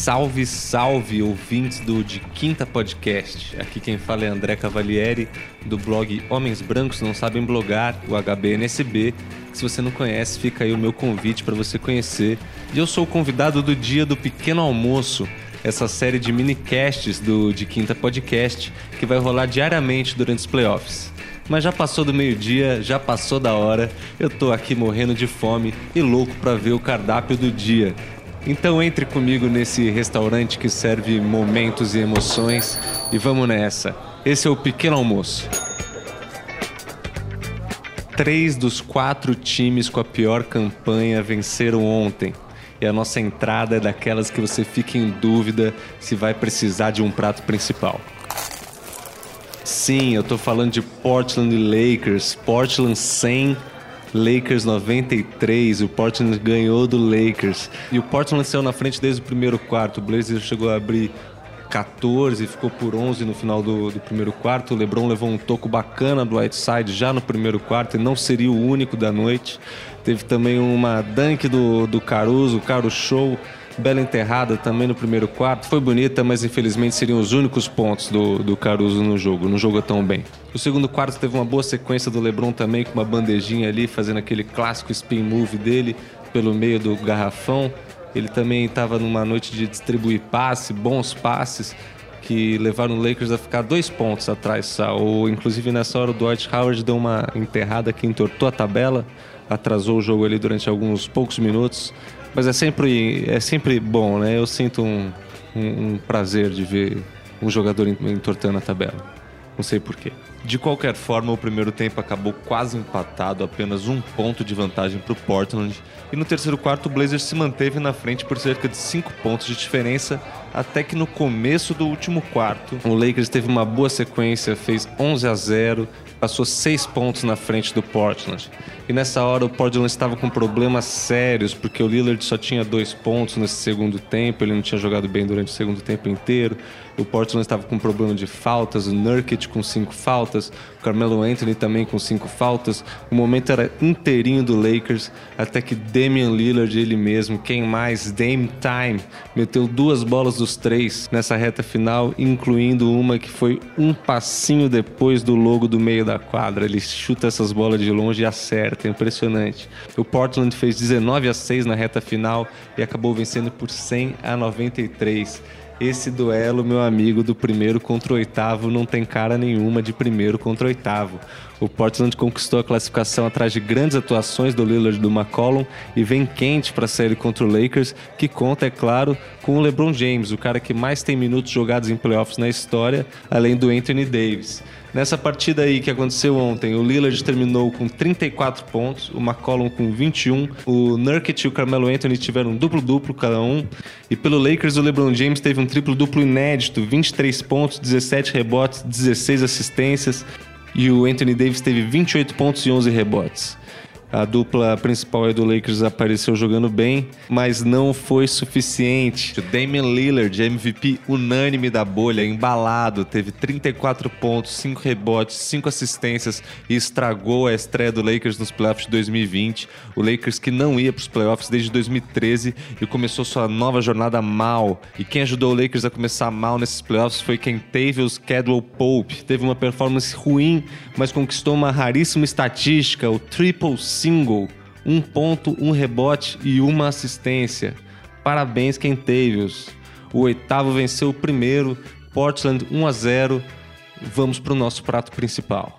Salve, salve, ouvintes do De Quinta Podcast. Aqui quem fala é André Cavalieri, do blog Homens Brancos Não Sabem Blogar, o HBNSB. Se você não conhece, fica aí o meu convite para você conhecer. E eu sou o convidado do dia do Pequeno Almoço, essa série de minicasts do De Quinta Podcast, que vai rolar diariamente durante os playoffs. Mas já passou do meio-dia, já passou da hora, eu tô aqui morrendo de fome e louco para ver o cardápio do dia. Então entre comigo nesse restaurante que serve momentos e emoções e vamos nessa. Esse é o Pequeno Almoço. Três dos quatro times com a pior campanha venceram ontem. E a nossa entrada é daquelas que você fica em dúvida se vai precisar de um prato principal. Sim, eu tô falando de Portland Lakers, Portland 100, Lakers 93, o Portland ganhou do Lakers. E o Portland saiu na frente desde o primeiro quarto. O Blazers chegou a abrir 14, ficou por 11 no final do, do, primeiro quarto. O LeBron levou um toco bacana do Whiteside já no primeiro quarto e não seria o único da noite. Teve também uma dunk do, do Caruso, o Caro Show bela enterrada também no primeiro quarto. Foi bonita, mas infelizmente seriam os únicos pontos do, do Caruso no jogo. Não jogou tão bem. O segundo quarto teve uma boa sequência do LeBron também, com uma bandejinha ali, fazendo aquele clássico spin move dele pelo meio do garrafão. Ele também estava numa noite de distribuir passe, bons passes, que levaram o Lakers a ficar dois pontos atrás. Ou, inclusive nessa hora o Dwight Howard deu uma enterrada que entortou a tabela, atrasou o jogo ali durante alguns poucos minutos. Mas é sempre, é sempre bom, né? Eu sinto um, um, um prazer de ver um jogador entortando a tabela. Não sei porquê. De qualquer forma, o primeiro tempo acabou quase empatado, apenas um ponto de vantagem para o Portland. E no terceiro quarto, o Blazers se manteve na frente por cerca de 5 pontos de diferença, até que no começo do último quarto, o Lakers teve uma boa sequência, fez 11 a 0, passou 6 pontos na frente do Portland. E nessa hora o Portland estava com problemas sérios, porque o Lillard só tinha dois pontos nesse segundo tempo, ele não tinha jogado bem durante o segundo tempo inteiro. O Portland estava com problema de faltas, o Nurkic com cinco faltas, o Carmelo Anthony também com cinco faltas. O momento era inteirinho do Lakers, até que Damian Lillard, ele mesmo, quem mais? Dame Time, meteu duas bolas dos três nessa reta final, incluindo uma que foi um passinho depois do logo do meio da quadra. Ele chuta essas bolas de longe e acerta, é impressionante. O Portland fez 19 a 6 na reta final e acabou vencendo por 100 a 93 esse duelo, meu amigo, do primeiro contra o oitavo não tem cara nenhuma de primeiro contra o oitavo. O Portland conquistou a classificação atrás de grandes atuações do Lillard e do McCollum e vem quente para a série contra o Lakers, que conta, é claro, com o LeBron James, o cara que mais tem minutos jogados em playoffs na história, além do Anthony Davis. Nessa partida aí que aconteceu ontem, o Lillard terminou com 34 pontos, o McCollum com 21, o Nurkic e o Carmelo Anthony tiveram um duplo-duplo cada um, e pelo Lakers o LeBron James teve um triplo-duplo inédito, 23 pontos, 17 rebotes, 16 assistências, e o Anthony Davis teve 28 pontos e 11 rebotes. A dupla principal do Lakers apareceu jogando bem, mas não foi suficiente. O Damian Lillard, MVP unânime da bolha, embalado, teve 34 pontos, 5 rebotes, 5 assistências e estragou a estreia do Lakers nos playoffs de 2020. O Lakers que não ia para os playoffs desde 2013 e começou sua nova jornada mal. E quem ajudou o Lakers a começar mal nesses playoffs foi quem teve os Cadwell Pope. Teve uma performance ruim, mas conquistou uma raríssima estatística, o triple single, um ponto, um rebote e uma assistência. Parabéns, Kentavious. O oitavo venceu o primeiro, Portland 1 a 0. Vamos para o nosso prato principal.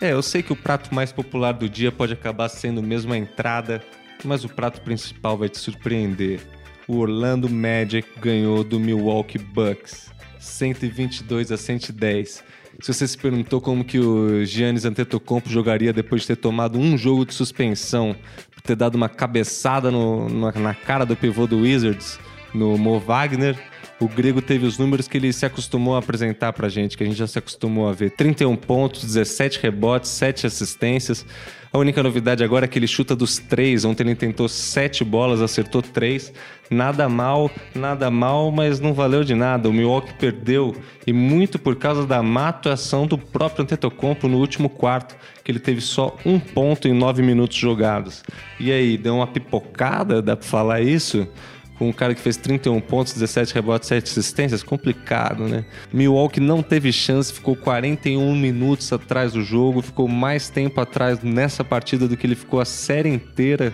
É, eu sei que o prato mais popular do dia pode acabar sendo mesmo a entrada mas o prato principal vai te surpreender. o Orlando Magic ganhou do Milwaukee Bucks, 122 a 110. Se você se perguntou como que o Giannis Antetokounmpo jogaria depois de ter tomado um jogo de suspensão, ter dado uma cabeçada no, na cara do pivô do Wizards, no Mo Wagner, o grego teve os números que ele se acostumou a apresentar pra gente, que a gente já se acostumou a ver. 31 pontos, 17 rebotes, 7 assistências. A única novidade agora é que ele chuta dos três. Ontem ele tentou sete bolas, acertou três. Nada mal, nada mal, mas não valeu de nada. O Milwaukee perdeu e muito por causa da má atuação do próprio Antetokounmpo no último quarto, que ele teve só um ponto em nove minutos jogados. E aí, deu uma pipocada, dá pra falar isso? Com um cara que fez 31 pontos, 17 rebotes, 7 assistências, complicado, né? Milwaukee não teve chance, ficou 41 minutos atrás do jogo, ficou mais tempo atrás nessa partida do que ele ficou a série inteira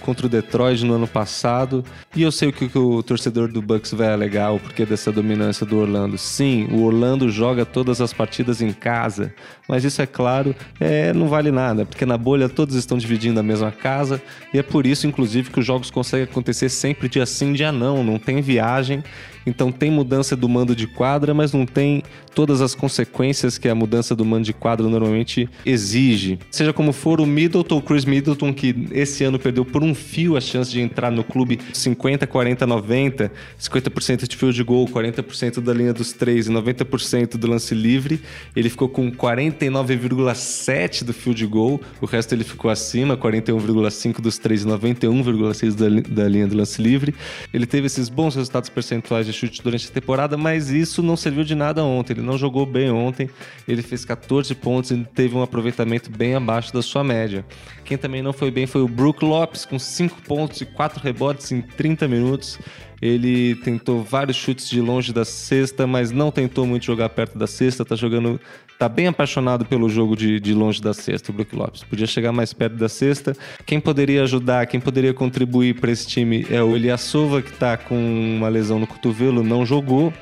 contra o Detroit no ano passado. E eu sei o que o torcedor do Bucks vai alegar, o porquê dessa dominância do Orlando. Sim, o Orlando joga todas as partidas em casa, mas isso é claro, é, não vale nada, porque na bolha todos estão dividindo a mesma casa e é por isso, inclusive, que os jogos conseguem acontecer sempre dia sim, dia não, não tem viagem. Então tem mudança do mando de quadra, mas não tem todas as consequências que a mudança do mando de quadra normalmente exige. Seja como for, o Middleton, Chris Middleton, que esse ano perdeu por um fio a chance de entrar no clube 50, 40, 90, 50% de field goal, 40% da linha dos três e 90% do lance livre, ele ficou com 49,7 do field goal, o resto ele ficou acima, 41,5 dos três e 91,6 da, da linha do lance livre. Ele teve esses bons resultados percentuais de chute durante a temporada, mas isso não serviu de nada ontem. Ele não jogou bem ontem, ele fez 14 pontos e teve um aproveitamento bem abaixo da sua média. Quem também não foi bem foi o Brook Lopes, com 5 pontos e 4 rebotes em 30 minutos. Ele tentou vários chutes de longe da cesta, mas não tentou muito jogar perto da cesta. Tá jogando, tá bem apaixonado pelo jogo de, de longe da cesta, o Brook Lopes. Podia chegar mais perto da cesta. Quem poderia ajudar, quem poderia contribuir para esse time é o Eliasova, que tá com uma lesão no cotovelo, não jogou.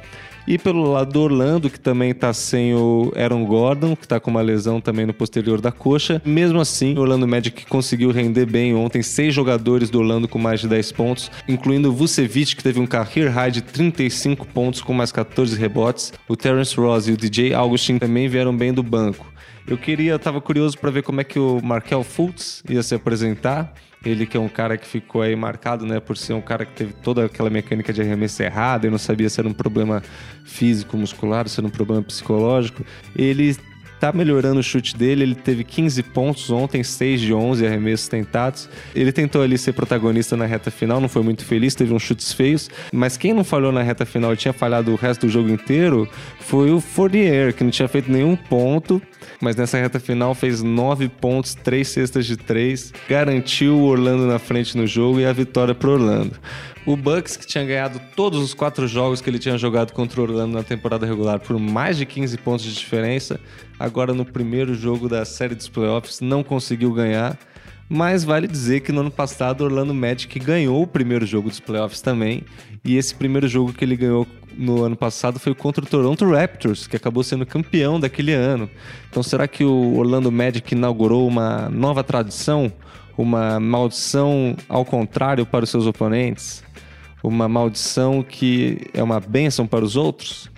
E pelo lado do Orlando, que também está sem o Aaron Gordon, que está com uma lesão também no posterior da coxa. Mesmo assim, o Orlando Magic conseguiu render bem ontem. Seis jogadores do Orlando com mais de 10 pontos, incluindo o Vucevic, que teve um career high de 35 pontos com mais 14 rebotes. O Terence Ross e o DJ Augustin também vieram bem do banco. Eu queria, estava curioso para ver como é que o Markel Fultz ia se apresentar. Ele que é um cara que ficou aí marcado, né, por ser um cara que teve toda aquela mecânica de arremesso errada e não sabia se era um problema físico, muscular, se era um problema psicológico. Ele tá melhorando o chute dele. Ele teve 15 pontos ontem, 6 de 11 arremessos tentados. Ele tentou ali ser protagonista na reta final, não foi muito feliz, teve uns chutes feios. Mas quem não falhou na reta final e tinha falhado o resto do jogo inteiro foi o Fournier, que não tinha feito nenhum ponto mas nessa reta final fez 9 pontos, 3 cestas de 3, garantiu o Orlando na frente no jogo e a vitória para Orlando. O Bucks, que tinha ganhado todos os quatro jogos que ele tinha jogado contra o Orlando na temporada regular por mais de 15 pontos de diferença, agora no primeiro jogo da série dos playoffs não conseguiu ganhar. Mas vale dizer que no ano passado o Orlando Magic ganhou o primeiro jogo dos playoffs também. E esse primeiro jogo que ele ganhou no ano passado foi contra o Toronto Raptors, que acabou sendo campeão daquele ano. Então será que o Orlando Magic inaugurou uma nova tradição? Uma maldição ao contrário para os seus oponentes? Uma maldição que é uma bênção para os outros?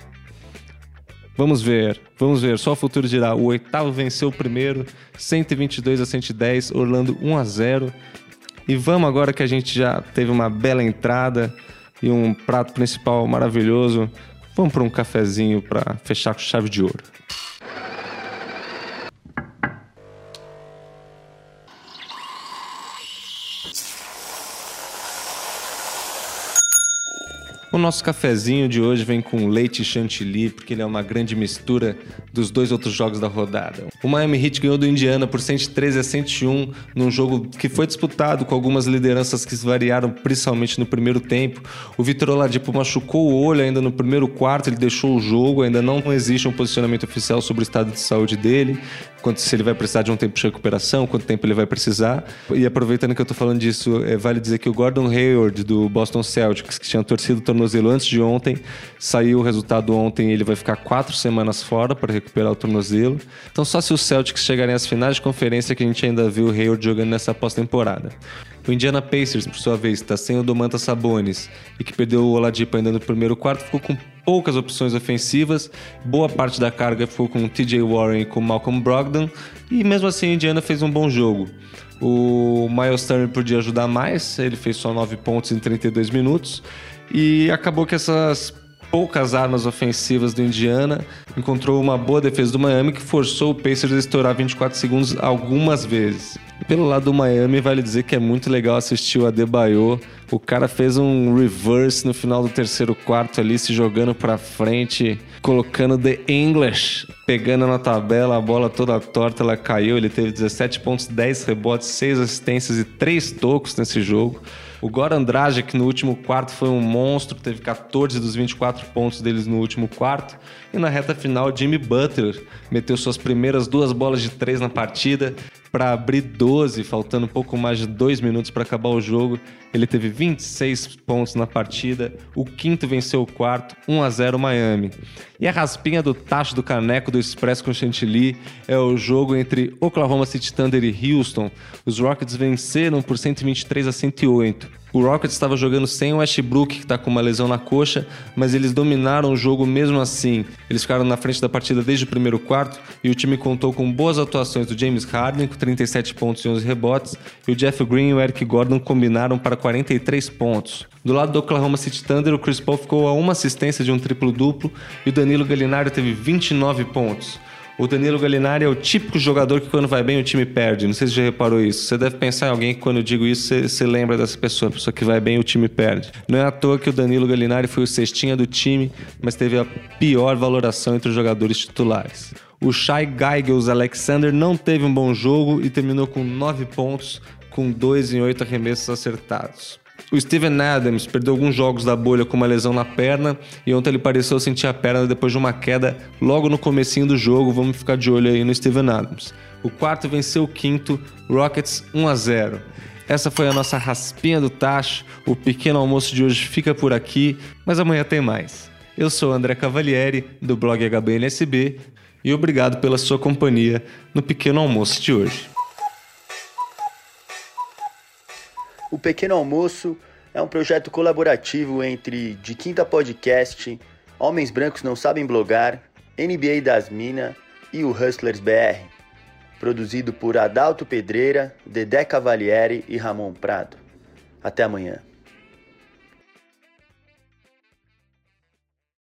Vamos ver, vamos ver, só o futuro dirá. O oitavo venceu o primeiro, 122 a 110, Orlando 1 a 0. E vamos agora que a gente já teve uma bela entrada e um prato principal maravilhoso, vamos para um cafezinho para fechar com chave de ouro. O nosso cafezinho de hoje vem com leite chantilly, porque ele é uma grande mistura dos dois outros jogos da rodada. O Miami Heat ganhou do Indiana por 113 a 101 num jogo que foi disputado com algumas lideranças que variaram principalmente no primeiro tempo. O Vitor Oladipo machucou o olho ainda no primeiro quarto, ele deixou o jogo, ainda não existe um posicionamento oficial sobre o estado de saúde dele quanto se ele vai precisar de um tempo de recuperação, quanto tempo ele vai precisar. E aproveitando que eu estou falando disso, é, vale dizer que o Gordon Hayward do Boston Celtics, que tinha torcido o tornozelo antes de ontem, saiu o resultado ontem, ele vai ficar quatro semanas fora para recuperar o tornozelo. Então só se os Celtics chegarem às finais de conferência que a gente ainda viu o Hayward jogando nessa pós-temporada. O Indiana Pacers, por sua vez, está sem o Domantas Sabonis e que perdeu o Oladipo ainda no primeiro quarto, ficou com poucas opções ofensivas. Boa parte da carga ficou com TJ Warren e com Malcolm Brogdon e mesmo assim Indiana fez um bom jogo. O Miles Turner podia ajudar mais, ele fez só 9 pontos em 32 minutos e acabou que essas poucas armas ofensivas do Indiana, encontrou uma boa defesa do Miami que forçou o Pacers a estourar 24 segundos algumas vezes. Pelo lado do Miami, vale dizer que é muito legal assistir o Adebayo. O cara fez um reverse no final do terceiro quarto ali, se jogando para frente, colocando The English, pegando na tabela, a bola toda torta, ela caiu. Ele teve 17 pontos, 10 rebotes, 6 assistências e 3 tocos nesse jogo. O Goran Dragic no último quarto foi um monstro, teve 14 dos 24 pontos deles no último quarto. E na reta final, Jimmy Butler meteu suas primeiras duas bolas de três na partida para abrir 12, faltando pouco mais de dois minutos para acabar o jogo. Ele teve 26 pontos na partida, o quinto venceu o quarto, 1 a 0 Miami. E a raspinha do tacho do caneco do Express com Chantilly é o jogo entre Oklahoma City Thunder e Houston. Os Rockets venceram por 123 a 108. O Rockets estava jogando sem o Westbrook, que está com uma lesão na coxa, mas eles dominaram o jogo mesmo assim. Eles ficaram na frente da partida desde o primeiro quarto e o time contou com boas atuações do James Harden, com 37 pontos e 11 rebotes, e o Jeff Green e o Eric Gordon combinaram para 43 pontos. Do lado do Oklahoma City Thunder, o Chris Paul ficou a uma assistência de um triplo-duplo e o Danilo Gallinari teve 29 pontos. O Danilo Gallinari é o típico jogador que quando vai bem o time perde. Não sei se você já reparou isso. Você deve pensar em alguém que quando eu digo isso, você, você lembra dessa pessoa. A pessoa que vai bem o time perde. Não é à toa que o Danilo Gallinari foi o cestinha do time, mas teve a pior valoração entre os jogadores titulares. O Shai Geigels Alexander não teve um bom jogo e terminou com 9 pontos, com 2 em 8 arremessos acertados. O Steven Adams perdeu alguns jogos da bolha com uma lesão na perna e ontem ele pareceu sentir a perna depois de uma queda logo no comecinho do jogo. Vamos ficar de olho aí no Steven Adams. O quarto venceu o quinto, Rockets 1 a 0. Essa foi a nossa raspinha do tacho. O pequeno almoço de hoje fica por aqui, mas amanhã tem mais. Eu sou André Cavalieri, do blog HBNSB, e obrigado pela sua companhia no pequeno almoço de hoje. O Pequeno Almoço é um projeto colaborativo entre De Quinta Podcast, Homens Brancos Não Sabem Blogar, NBA das Minas e o Hustlers BR. Produzido por Adalto Pedreira, Dedé Cavalieri e Ramon Prado. Até amanhã.